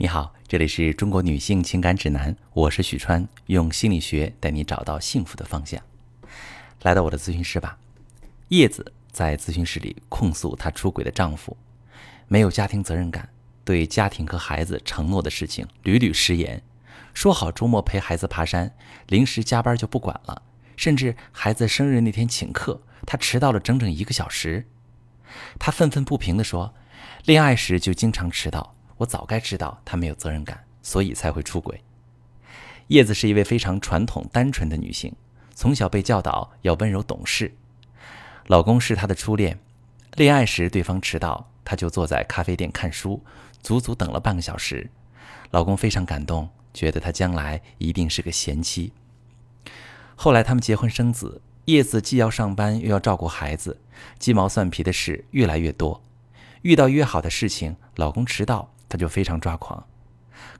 你好，这里是中国女性情感指南，我是许川，用心理学带你找到幸福的方向。来到我的咨询室吧。叶子在咨询室里控诉她出轨的丈夫没有家庭责任感，对家庭和孩子承诺的事情屡屡食言，说好周末陪孩子爬山，临时加班就不管了，甚至孩子生日那天请客，她迟到了整整一个小时。她愤愤不平地说：“恋爱时就经常迟到。”我早该知道他没有责任感，所以才会出轨。叶子是一位非常传统、单纯的女性，从小被教导要温柔懂事。老公是她的初恋，恋爱时对方迟到，她就坐在咖啡店看书，足足等了半个小时。老公非常感动，觉得她将来一定是个贤妻。后来他们结婚生子，叶子既要上班又要照顾孩子，鸡毛蒜皮的事越来越多。遇到约好的事情，老公迟到。她就非常抓狂，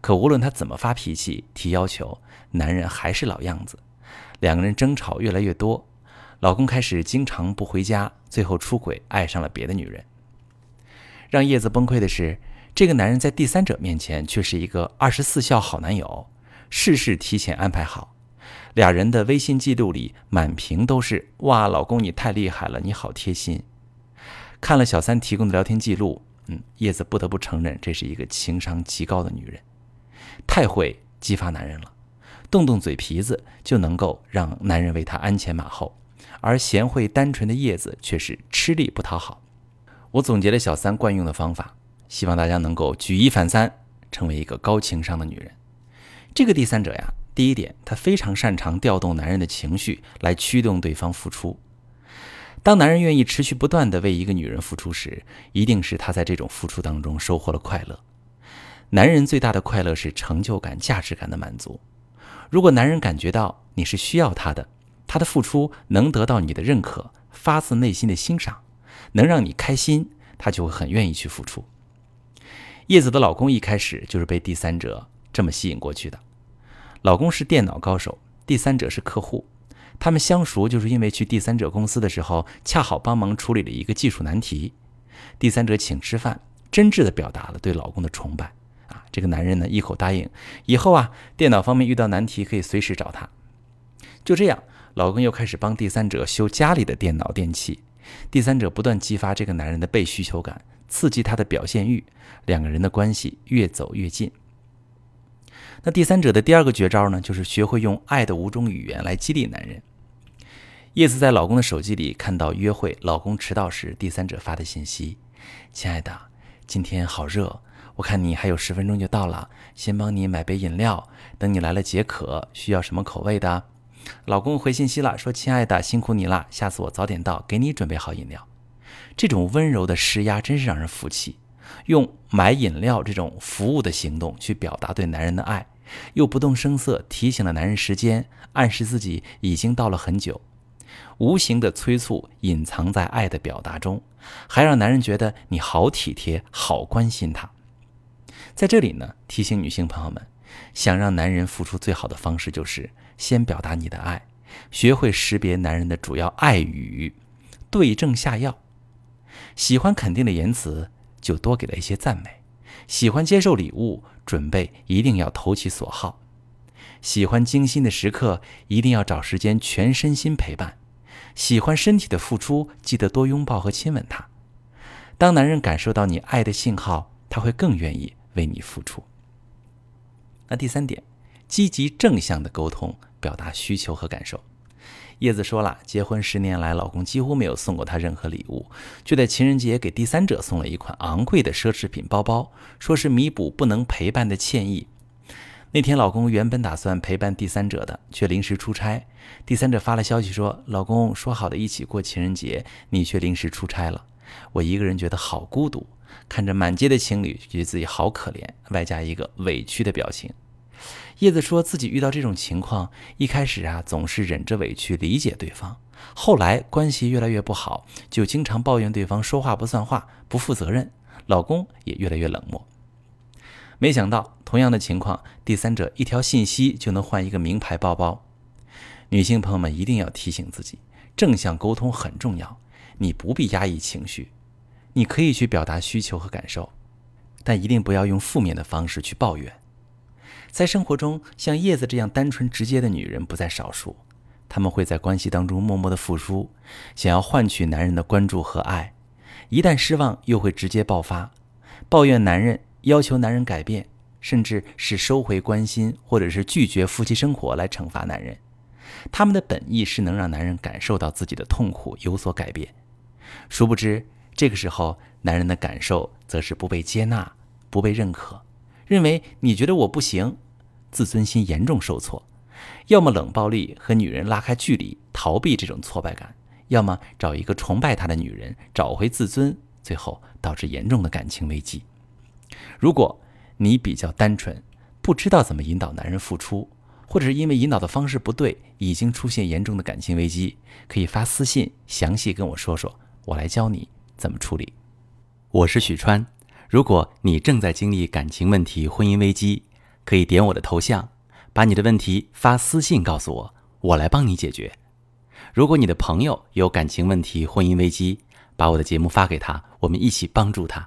可无论她怎么发脾气、提要求，男人还是老样子。两个人争吵越来越多，老公开始经常不回家，最后出轨，爱上了别的女人。让叶子崩溃的是，这个男人在第三者面前却是一个二十四孝好男友，事事提前安排好。俩人的微信记录里满屏都是“哇，老公你太厉害了，你好贴心。”看了小三提供的聊天记录。嗯，叶子不得不承认，这是一个情商极高的女人，太会激发男人了，动动嘴皮子就能够让男人为她鞍前马后。而贤惠单纯的叶子却是吃力不讨好。我总结了小三惯用的方法，希望大家能够举一反三，成为一个高情商的女人。这个第三者呀，第一点，他非常擅长调动男人的情绪来驱动对方付出。当男人愿意持续不断的为一个女人付出时，一定是他在这种付出当中收获了快乐。男人最大的快乐是成就感、价值感的满足。如果男人感觉到你是需要他的，他的付出能得到你的认可，发自内心的欣赏，能让你开心，他就会很愿意去付出。叶子的老公一开始就是被第三者这么吸引过去的。老公是电脑高手，第三者是客户。他们相熟，就是因为去第三者公司的时候，恰好帮忙处理了一个技术难题。第三者请吃饭，真挚地表达了对老公的崇拜。啊，这个男人呢，一口答应，以后啊，电脑方面遇到难题可以随时找他。就这样，老公又开始帮第三者修家里的电脑电器。第三者不断激发这个男人的被需求感，刺激他的表现欲，两个人的关系越走越近。那第三者的第二个绝招呢，就是学会用爱的五种语言来激励男人。叶子在老公的手机里看到约会老公迟到时，第三者发的信息：“亲爱的，今天好热，我看你还有十分钟就到了，先帮你买杯饮料，等你来了解渴。需要什么口味的？”老公回信息了，说：“亲爱的，辛苦你了，下次我早点到，给你准备好饮料。”这种温柔的施压真是让人服气。用买饮料这种服务的行动去表达对男人的爱，又不动声色提醒了男人时间，暗示自己已经到了很久，无形的催促隐藏在爱的表达中，还让男人觉得你好体贴，好关心他。在这里呢，提醒女性朋友们，想让男人付出最好的方式就是先表达你的爱，学会识别男人的主要爱语，对症下药。喜欢肯定的言辞。就多给了一些赞美，喜欢接受礼物，准备一定要投其所好；喜欢精心的时刻，一定要找时间全身心陪伴；喜欢身体的付出，记得多拥抱和亲吻他。当男人感受到你爱的信号，他会更愿意为你付出。那第三点，积极正向的沟通，表达需求和感受。叶子说了，结婚十年来，老公几乎没有送过她任何礼物，却在情人节给第三者送了一款昂贵的奢侈品包包，说是弥补不能陪伴的歉意。那天，老公原本打算陪伴第三者的，却临时出差。第三者发了消息说：“老公说好的一起过情人节，你却临时出差了，我一个人觉得好孤独。”看着满街的情侣，觉得自己好可怜，外加一个委屈的表情。叶子说自己遇到这种情况，一开始啊总是忍着委屈理解对方，后来关系越来越不好，就经常抱怨对方说话不算话、不负责任，老公也越来越冷漠。没想到同样的情况，第三者一条信息就能换一个名牌包包。女性朋友们一定要提醒自己，正向沟通很重要，你不必压抑情绪，你可以去表达需求和感受。但一定不要用负面的方式去抱怨。在生活中，像叶子这样单纯直接的女人不在少数，她们会在关系当中默默的付出，想要换取男人的关注和爱。一旦失望，又会直接爆发，抱怨男人，要求男人改变，甚至是收回关心，或者是拒绝夫妻生活来惩罚男人。他们的本意是能让男人感受到自己的痛苦，有所改变。殊不知，这个时候男人的感受则是不被接纳、不被认可，认为你觉得我不行，自尊心严重受挫，要么冷暴力和女人拉开距离，逃避这种挫败感。要么找一个崇拜他的女人，找回自尊，最后导致严重的感情危机。如果你比较单纯，不知道怎么引导男人付出，或者是因为引导的方式不对，已经出现严重的感情危机，可以发私信详细跟我说说，我来教你怎么处理。我是许川，如果你正在经历感情问题、婚姻危机，可以点我的头像，把你的问题发私信告诉我，我来帮你解决。如果你的朋友有感情问题、婚姻危机，把我的节目发给他，我们一起帮助他。